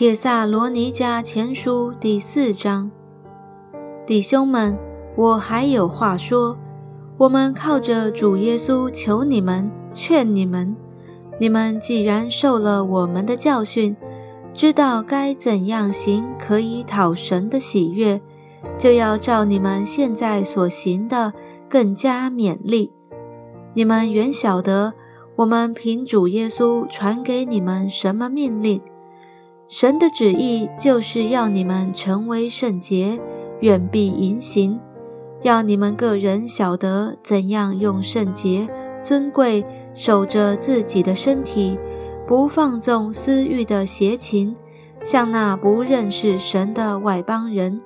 帖萨罗尼迦前书第四章，弟兄们，我还有话说。我们靠着主耶稣求你们，劝你们：你们既然受了我们的教训，知道该怎样行可以讨神的喜悦，就要照你们现在所行的更加勉励。你们原晓得，我们凭主耶稣传给你们什么命令。神的旨意就是要你们成为圣洁，远避淫行；要你们个人晓得怎样用圣洁、尊贵守着自己的身体，不放纵私欲的邪情，像那不认识神的外邦人。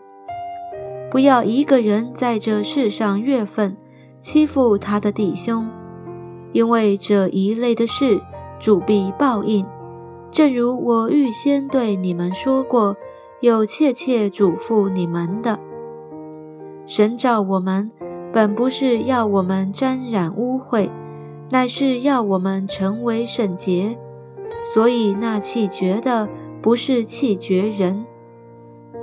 不要一个人在这世上越分，欺负他的弟兄，因为这一类的事，主必报应。正如我预先对你们说过，有切切嘱咐你们的，神召我们，本不是要我们沾染污秽，乃是要我们成为圣洁。所以那气绝的，不是气绝人，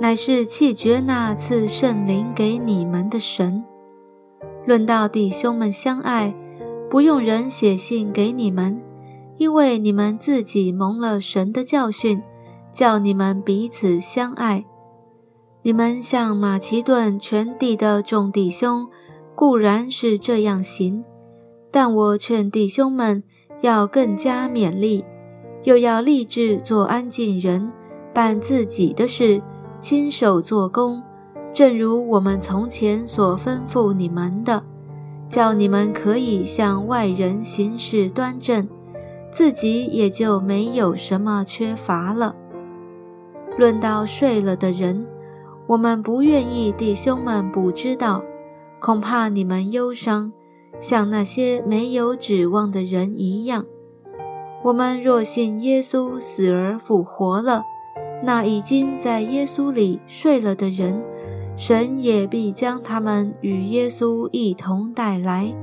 乃是气绝那赐圣灵给你们的神。论到弟兄们相爱，不用人写信给你们。因为你们自己蒙了神的教训，叫你们彼此相爱。你们向马其顿全地的众弟兄固然是这样行，但我劝弟兄们要更加勉励，又要立志做安静人，办自己的事，亲手做工，正如我们从前所吩咐你们的，叫你们可以向外人行事端正。自己也就没有什么缺乏了。论到睡了的人，我们不愿意弟兄们不知道，恐怕你们忧伤，像那些没有指望的人一样。我们若信耶稣死而复活了，那已经在耶稣里睡了的人，神也必将他们与耶稣一同带来。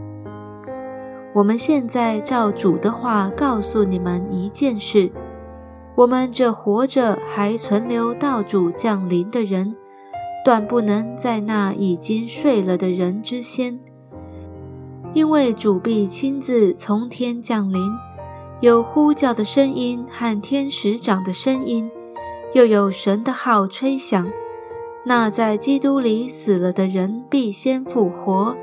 我们现在照主的话告诉你们一件事：我们这活着还存留到主降临的人，断不能在那已经睡了的人之先，因为主必亲自从天降临，有呼叫的声音和天使长的声音，又有神的号吹响，那在基督里死了的人必先复活。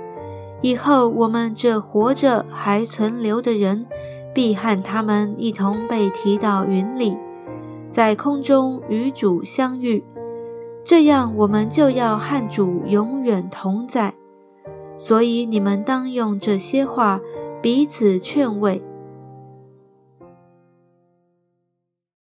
以后，我们这活着还存留的人，必和他们一同被提到云里，在空中与主相遇。这样，我们就要和主永远同在。所以，你们当用这些话彼此劝慰。